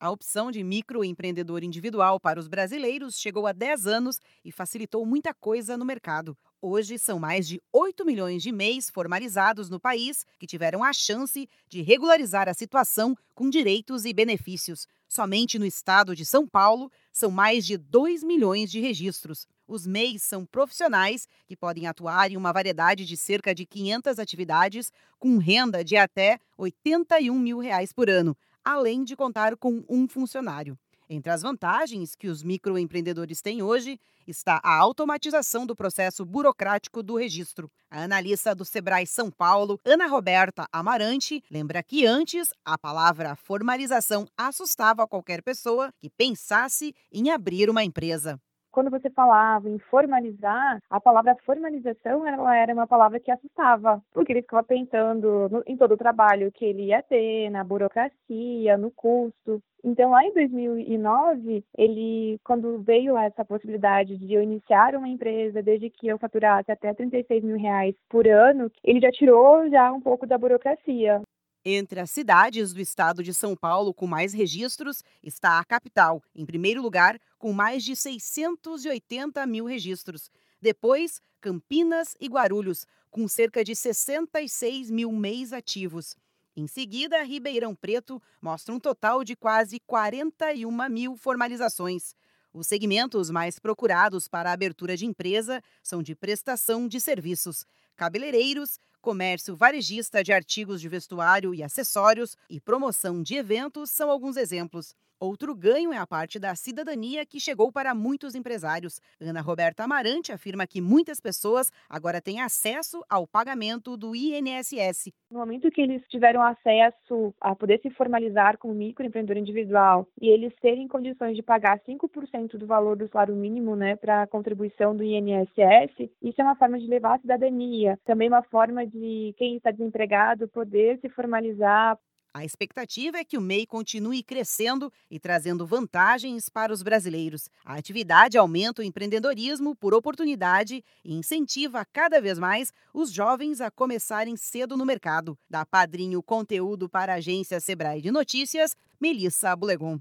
A opção de microempreendedor individual para os brasileiros chegou há 10 anos e facilitou muita coisa no mercado. Hoje, são mais de 8 milhões de MEIs formalizados no país que tiveram a chance de regularizar a situação com direitos e benefícios. Somente no estado de São Paulo, são mais de 2 milhões de registros. Os MEIs são profissionais que podem atuar em uma variedade de cerca de 500 atividades, com renda de até 81 mil reais por ano além de contar com um funcionário. Entre as vantagens que os microempreendedores têm hoje está a automatização do processo burocrático do registro. A analista do Sebrae São Paulo, Ana Roberta Amarante, lembra que antes a palavra formalização assustava qualquer pessoa que pensasse em abrir uma empresa quando você falava em formalizar, a palavra formalização ela era uma palavra que assustava, porque ele ficava pensando no, em todo o trabalho que ele ia ter, na burocracia, no custo. Então, lá em 2009, ele, quando veio essa possibilidade de eu iniciar uma empresa, desde que eu faturasse até 36 mil reais por ano, ele já tirou já um pouco da burocracia. Entre as cidades do estado de São Paulo com mais registros está a capital, em primeiro lugar, com mais de 680 mil registros. Depois, Campinas e Guarulhos, com cerca de 66 mil MEIs ativos. Em seguida, Ribeirão Preto mostra um total de quase 41 mil formalizações. Os segmentos mais procurados para a abertura de empresa são de prestação de serviços, cabeleireiros, comércio varejista de artigos de vestuário e acessórios e promoção de eventos são alguns exemplos. Outro ganho é a parte da cidadania que chegou para muitos empresários. Ana Roberta Amarante afirma que muitas pessoas agora têm acesso ao pagamento do INSS. No momento que eles tiveram acesso a poder se formalizar como microempreendedor individual e eles terem condições de pagar 5% do valor do salário mínimo né, para a contribuição do INSS, isso é uma forma de levar a cidadania. Também uma forma de quem está desempregado poder se formalizar, a expectativa é que o MEI continue crescendo e trazendo vantagens para os brasileiros. A atividade aumenta o empreendedorismo por oportunidade e incentiva cada vez mais os jovens a começarem cedo no mercado. Da Padrinho Conteúdo para a agência Sebrae de Notícias, Melissa Bulegon.